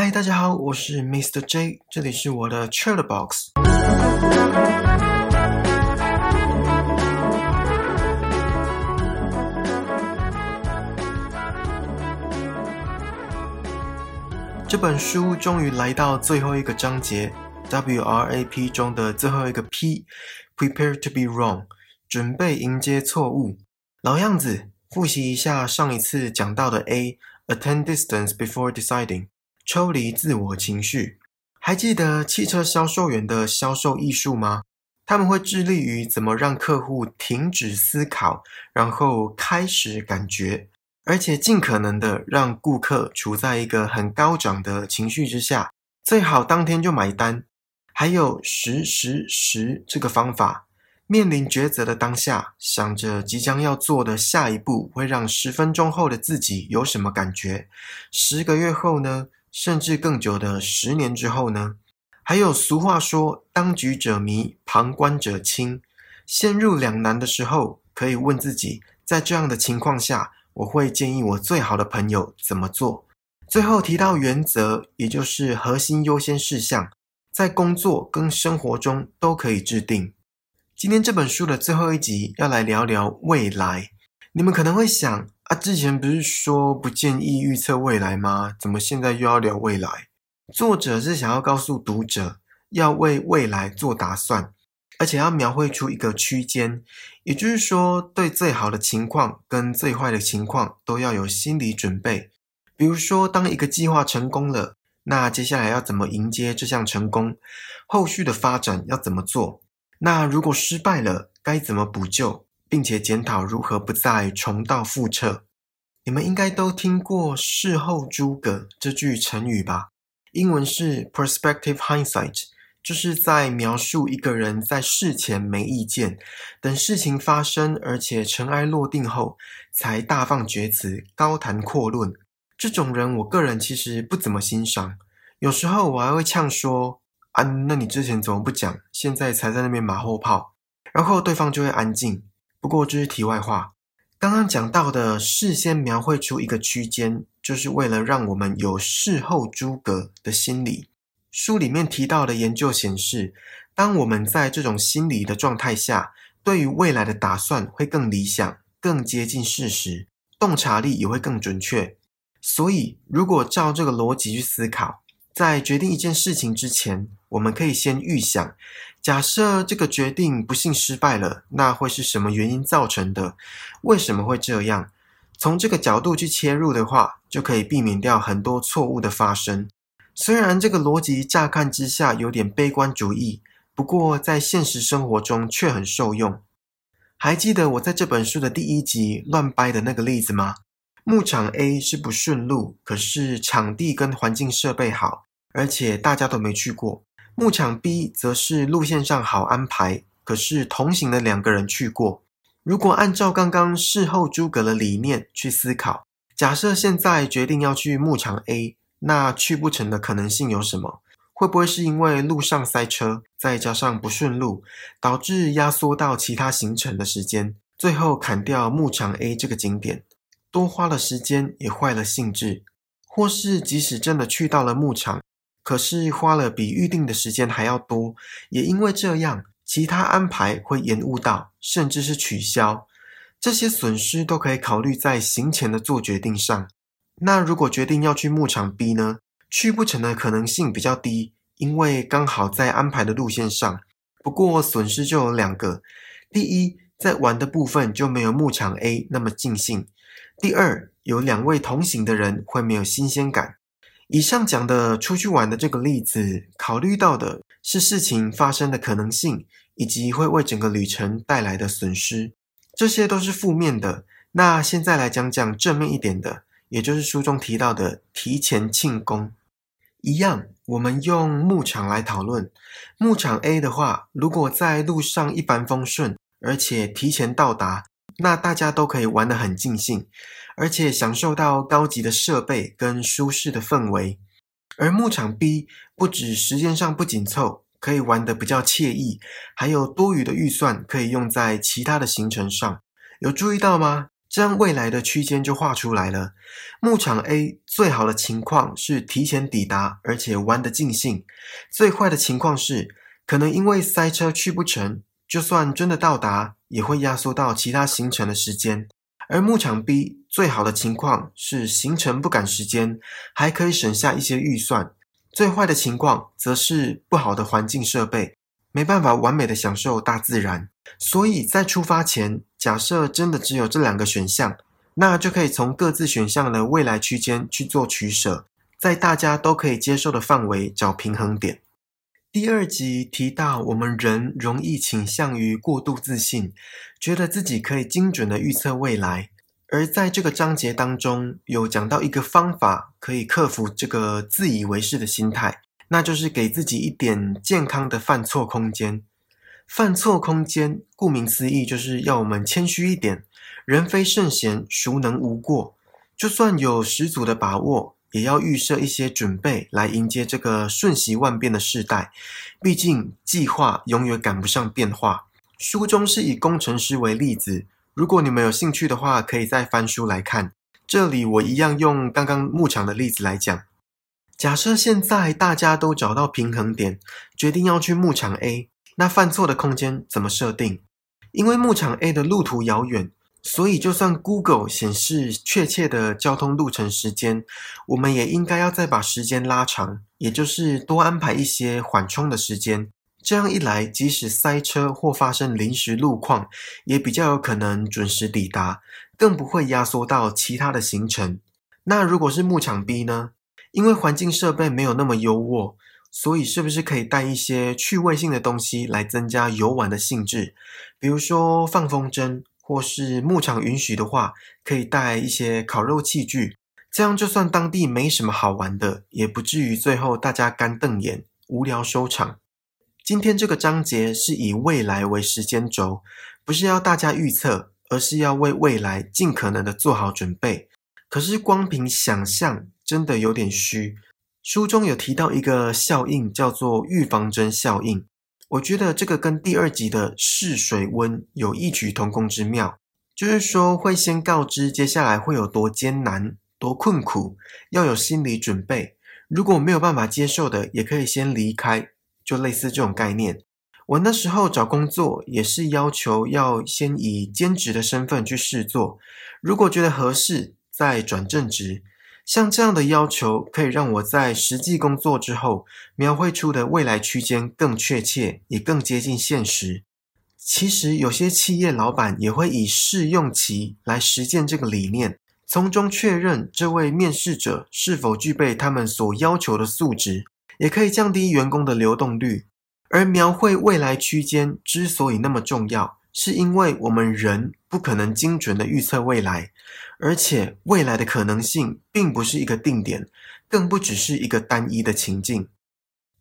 嗨，大家好，我是 Mr. J，这里是我的 Chat Box。这本书终于来到最后一个章节，WRAP 中的最后一个 P，Prepare to be wrong，准备迎接错误。老样子，复习一下上一次讲到的 A，Attend distance before deciding。抽离自我情绪，还记得汽车销售员的销售艺术吗？他们会致力于怎么让客户停止思考，然后开始感觉，而且尽可能的让顾客处在一个很高涨的情绪之下，最好当天就买单。还有十十十这个方法，面临抉择的当下，想着即将要做的下一步会让十分钟后的自己有什么感觉，十个月后呢？甚至更久的十年之后呢？还有俗话说“当局者迷，旁观者清”。陷入两难的时候，可以问自己：在这样的情况下，我会建议我最好的朋友怎么做？最后提到原则，也就是核心优先事项，在工作跟生活中都可以制定。今天这本书的最后一集要来聊聊未来。你们可能会想。啊，之前不是说不建议预测未来吗？怎么现在又要聊未来？作者是想要告诉读者，要为未来做打算，而且要描绘出一个区间，也就是说，对最好的情况跟最坏的情况都要有心理准备。比如说，当一个计划成功了，那接下来要怎么迎接这项成功？后续的发展要怎么做？那如果失败了，该怎么补救？并且检讨如何不再重蹈覆辙。你们应该都听过“事后诸葛”这句成语吧？英文是 “perspective hindsight”，就是在描述一个人在事前没意见，等事情发生而且尘埃落定后，才大放厥词、高谈阔论。这种人，我个人其实不怎么欣赏。有时候我还会呛说：“啊，那你之前怎么不讲？现在才在那边马后炮。”然后对方就会安静。不过这是题外话。刚刚讲到的事先描绘出一个区间，就是为了让我们有事后诸葛的心理。书里面提到的研究显示，当我们在这种心理的状态下，对于未来的打算会更理想、更接近事实，洞察力也会更准确。所以，如果照这个逻辑去思考，在决定一件事情之前，我们可以先预想。假设这个决定不幸失败了，那会是什么原因造成的？为什么会这样？从这个角度去切入的话，就可以避免掉很多错误的发生。虽然这个逻辑乍看之下有点悲观主义，不过在现实生活中却很受用。还记得我在这本书的第一集乱掰的那个例子吗？牧场 A 是不顺路，可是场地跟环境设备好，而且大家都没去过。牧场 B 则是路线上好安排，可是同行的两个人去过。如果按照刚刚事后诸葛的理念去思考，假设现在决定要去牧场 A，那去不成的可能性有什么？会不会是因为路上塞车，再加上不顺路，导致压缩到其他行程的时间，最后砍掉牧场 A 这个景点，多花了时间也坏了兴致？或是即使真的去到了牧场？可是花了比预定的时间还要多，也因为这样，其他安排会延误到，甚至是取消。这些损失都可以考虑在行前的做决定上。那如果决定要去牧场 B 呢？去不成的可能性比较低，因为刚好在安排的路线上。不过损失就有两个：第一，在玩的部分就没有牧场 A 那么尽兴；第二，有两位同行的人会没有新鲜感。以上讲的出去玩的这个例子，考虑到的是事情发生的可能性，以及会为整个旅程带来的损失，这些都是负面的。那现在来讲讲正面一点的，也就是书中提到的提前庆功。一样，我们用牧场来讨论。牧场 A 的话，如果在路上一帆风顺，而且提前到达，那大家都可以玩得很尽兴。而且享受到高级的设备跟舒适的氛围，而牧场 B 不止时间上不紧凑，可以玩得比较惬意，还有多余的预算可以用在其他的行程上。有注意到吗？这样未来的区间就画出来了。牧场 A 最好的情况是提前抵达，而且玩得尽兴；最坏的情况是可能因为塞车去不成，就算真的到达，也会压缩到其他行程的时间。而牧场 B 最好的情况是行程不赶时间，还可以省下一些预算；最坏的情况则是不好的环境设备。没办法完美的享受大自然，所以在出发前，假设真的只有这两个选项，那就可以从各自选项的未来区间去做取舍，在大家都可以接受的范围找平衡点。第二集提到，我们人容易倾向于过度自信，觉得自己可以精准的预测未来，而在这个章节当中，有讲到一个方法，可以克服这个自以为是的心态。那就是给自己一点健康的犯错空间。犯错空间，顾名思义，就是要我们谦虚一点。人非圣贤，孰能无过？就算有十足的把握，也要预设一些准备来迎接这个瞬息万变的时代。毕竟，计划永远赶不上变化。书中是以工程师为例子，如果你们有兴趣的话，可以再翻书来看。这里我一样用刚刚牧场的例子来讲。假设现在大家都找到平衡点，决定要去牧场 A，那犯错的空间怎么设定？因为牧场 A 的路途遥远，所以就算 Google 显示确切的交通路程时间，我们也应该要再把时间拉长，也就是多安排一些缓冲的时间。这样一来，即使塞车或发生临时路况，也比较有可能准时抵达，更不会压缩到其他的行程。那如果是牧场 B 呢？因为环境设备没有那么优渥，所以是不是可以带一些趣味性的东西来增加游玩的兴致？比如说放风筝，或是牧场允许的话，可以带一些烤肉器具。这样就算当地没什么好玩的，也不至于最后大家干瞪眼、无聊收场。今天这个章节是以未来为时间轴，不是要大家预测，而是要为未来尽可能的做好准备。可是光凭想象。真的有点虚。书中有提到一个效应，叫做预防针效应。我觉得这个跟第二集的试水温有异曲同工之妙，就是说会先告知接下来会有多艰难、多困苦，要有心理准备。如果没有办法接受的，也可以先离开，就类似这种概念。我那时候找工作也是要求要先以兼职的身份去试做，如果觉得合适，再转正职。像这样的要求，可以让我在实际工作之后，描绘出的未来区间更确切，也更接近现实。其实，有些企业老板也会以试用期来实践这个理念，从中确认这位面试者是否具备他们所要求的素质，也可以降低员工的流动率。而描绘未来区间之所以那么重要，是因为我们人不可能精准的预测未来。而且未来的可能性并不是一个定点，更不只是一个单一的情境。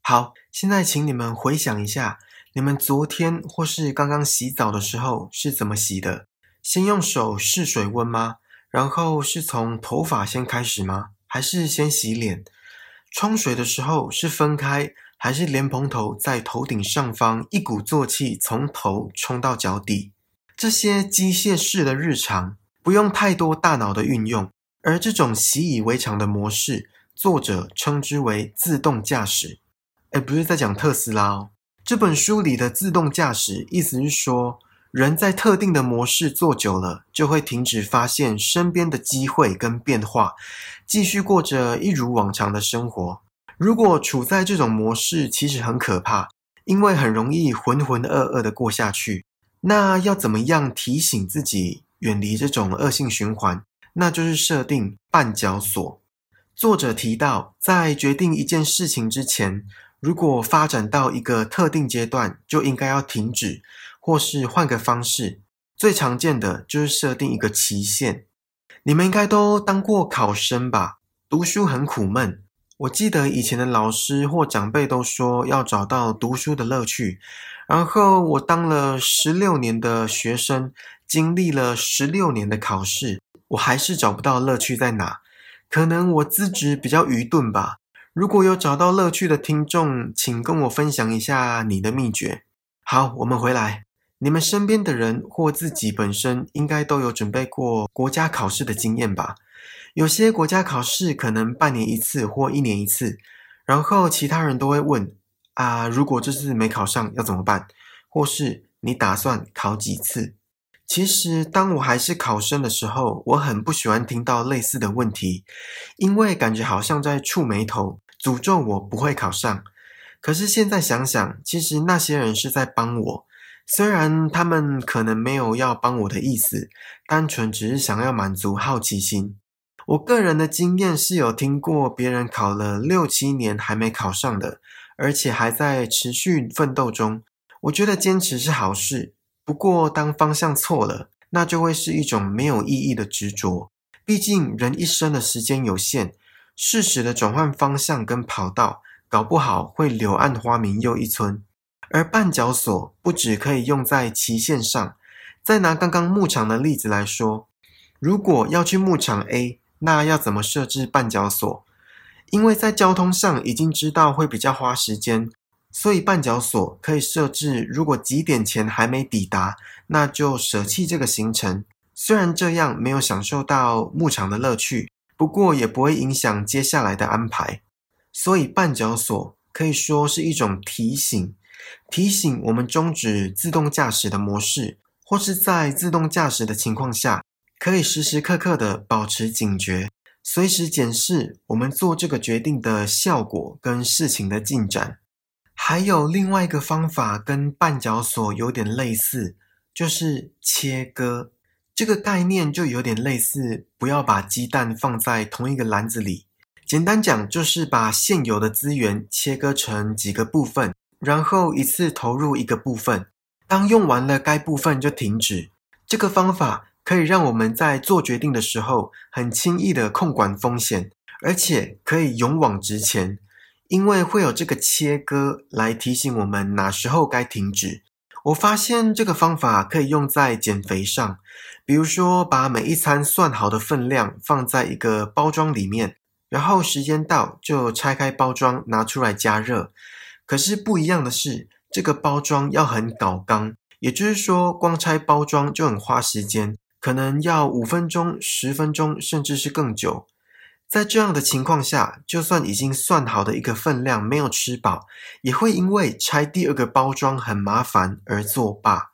好，现在请你们回想一下，你们昨天或是刚刚洗澡的时候是怎么洗的？先用手试水温吗？然后是从头发先开始吗？还是先洗脸？冲水的时候是分开，还是莲蓬头在头顶上方，一鼓作气从头冲到脚底？这些机械式的日常。不用太多大脑的运用，而这种习以为常的模式，作者称之为自动驾驶。哎，不是在讲特斯拉哦。这本书里的自动驾驶，意思是说，人在特定的模式做久了，就会停止发现身边的机会跟变化，继续过着一如往常的生活。如果处在这种模式，其实很可怕，因为很容易浑浑噩噩的过下去。那要怎么样提醒自己？远离这种恶性循环，那就是设定绊脚索。作者提到，在决定一件事情之前，如果发展到一个特定阶段，就应该要停止，或是换个方式。最常见的就是设定一个期限。你们应该都当过考生吧？读书很苦闷。我记得以前的老师或长辈都说要找到读书的乐趣。然后我当了十六年的学生。经历了十六年的考试，我还是找不到乐趣在哪。可能我资质比较愚钝吧。如果有找到乐趣的听众，请跟我分享一下你的秘诀。好，我们回来。你们身边的人或自己本身应该都有准备过国家考试的经验吧？有些国家考试可能半年一次或一年一次，然后其他人都会问：啊，如果这次没考上要怎么办？或是你打算考几次？其实，当我还是考生的时候，我很不喜欢听到类似的问题，因为感觉好像在触眉头，诅咒我不会考上。可是现在想想，其实那些人是在帮我，虽然他们可能没有要帮我的意思，单纯只是想要满足好奇心。我个人的经验是有听过别人考了六七年还没考上的，而且还在持续奋斗中。我觉得坚持是好事。不过，当方向错了，那就会是一种没有意义的执着。毕竟，人一生的时间有限，适时的转换方向跟跑道，搞不好会柳暗花明又一村。而绊脚索不只可以用在期限上。再拿刚刚牧场的例子来说，如果要去牧场 A，那要怎么设置绊脚索？因为在交通上已经知道会比较花时间。所以绊脚索可以设置，如果几点前还没抵达，那就舍弃这个行程。虽然这样没有享受到牧场的乐趣，不过也不会影响接下来的安排。所以绊脚索可以说是一种提醒，提醒我们终止自动驾驶的模式，或是在自动驾驶的情况下，可以时时刻刻的保持警觉，随时检视我们做这个决定的效果跟事情的进展。还有另外一个方法跟绊脚索有点类似，就是切割。这个概念就有点类似，不要把鸡蛋放在同一个篮子里。简单讲，就是把现有的资源切割成几个部分，然后一次投入一个部分。当用完了该部分就停止。这个方法可以让我们在做决定的时候很轻易的控管风险，而且可以勇往直前。因为会有这个切割来提醒我们哪时候该停止。我发现这个方法可以用在减肥上，比如说把每一餐算好的分量放在一个包装里面，然后时间到就拆开包装拿出来加热。可是不一样的是，这个包装要很搞刚，也就是说光拆包装就很花时间，可能要五分钟、十分钟，甚至是更久。在这样的情况下，就算已经算好的一个分量没有吃饱，也会因为拆第二个包装很麻烦而作罢。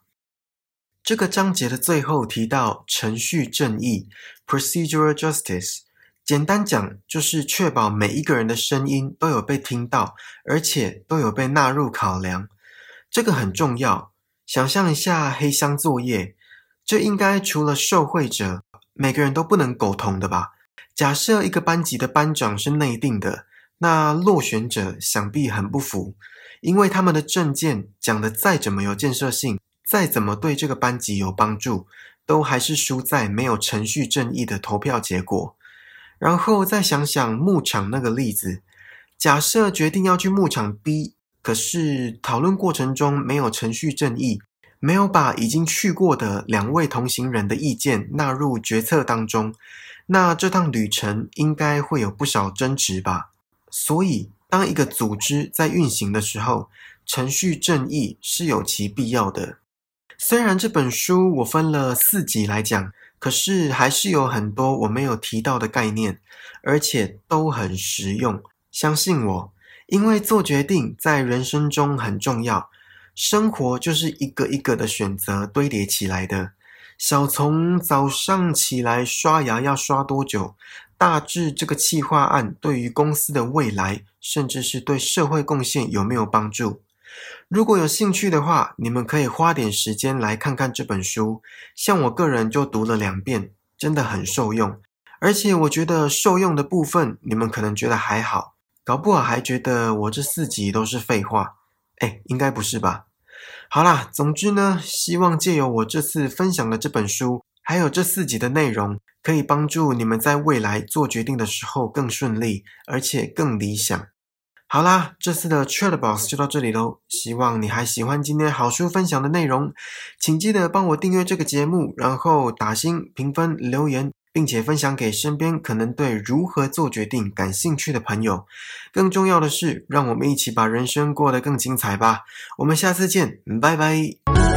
这个章节的最后提到程序正义 （procedural justice），简单讲就是确保每一个人的声音都有被听到，而且都有被纳入考量。这个很重要。想象一下黑箱作业，这应该除了受贿者，每个人都不能苟同的吧？假设一个班级的班长是内定的，那落选者想必很不服，因为他们的证件讲的再怎么有建设性，再怎么对这个班级有帮助，都还是输在没有程序正义的投票结果。然后再想想牧场那个例子，假设决定要去牧场 B，可是讨论过程中没有程序正义，没有把已经去过的两位同行人的意见纳入决策当中。那这趟旅程应该会有不少争执吧？所以，当一个组织在运行的时候，程序正义是有其必要的。虽然这本书我分了四集来讲，可是还是有很多我没有提到的概念，而且都很实用。相信我，因为做决定在人生中很重要，生活就是一个一个的选择堆叠起来的。小从早上起来刷牙要刷多久，大致这个企划案对于公司的未来，甚至是对社会贡献有没有帮助？如果有兴趣的话，你们可以花点时间来看看这本书。像我个人就读了两遍，真的很受用。而且我觉得受用的部分，你们可能觉得还好，搞不好还觉得我这四集都是废话。哎，应该不是吧？好啦，总之呢，希望借由我这次分享的这本书，还有这四集的内容，可以帮助你们在未来做决定的时候更顺利，而且更理想。好啦，这次的 Chat Box 就到这里喽。希望你还喜欢今天好书分享的内容，请记得帮我订阅这个节目，然后打星评分留言。并且分享给身边可能对如何做决定感兴趣的朋友。更重要的是，让我们一起把人生过得更精彩吧。我们下次见，拜拜。